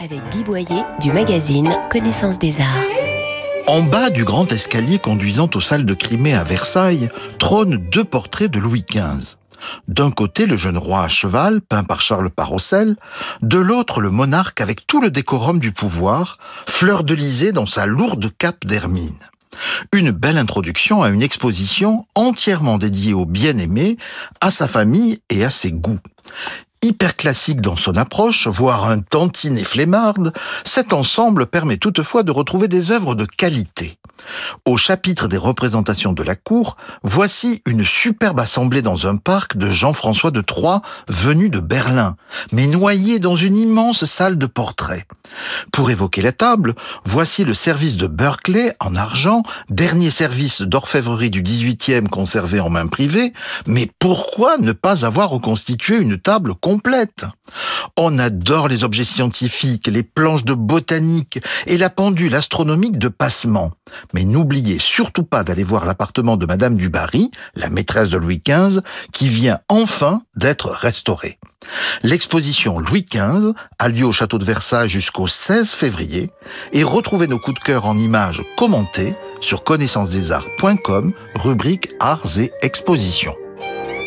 avec Guy Boyer du magazine Connaissance des Arts. En bas du grand escalier conduisant aux salles de Crimée à Versailles trônent deux portraits de Louis XV. D'un côté, le jeune roi à cheval, peint par Charles Parocel, de l'autre, le monarque avec tout le décorum du pouvoir, fleur de dans sa lourde cape d'hermine. Une belle introduction à une exposition entièrement dédiée au bien-aimé, à sa famille et à ses goûts hyper classique dans son approche, voire un tantinet flemmarde, cet ensemble permet toutefois de retrouver des œuvres de qualité. Au chapitre des représentations de la cour, voici une superbe assemblée dans un parc de Jean-François de Troyes venu de Berlin, mais noyé dans une immense salle de portraits. Pour évoquer la table, voici le service de Berkeley en argent, dernier service d'orfèvrerie du 18e conservé en main privée, mais pourquoi ne pas avoir reconstitué une table On adore les objets scientifiques, les planches de botanique et la pendule astronomique de Passement. Mais n'oubliez surtout pas d'aller voir l'appartement de Madame du Barry, la maîtresse de Louis XV, qui vient enfin d'être restaurée. L'exposition Louis XV a lieu au château de Versailles jusqu'au 16 février et retrouvez nos coups de cœur en images commentées sur connaissancesdesarts.com, rubrique Arts et Expositions.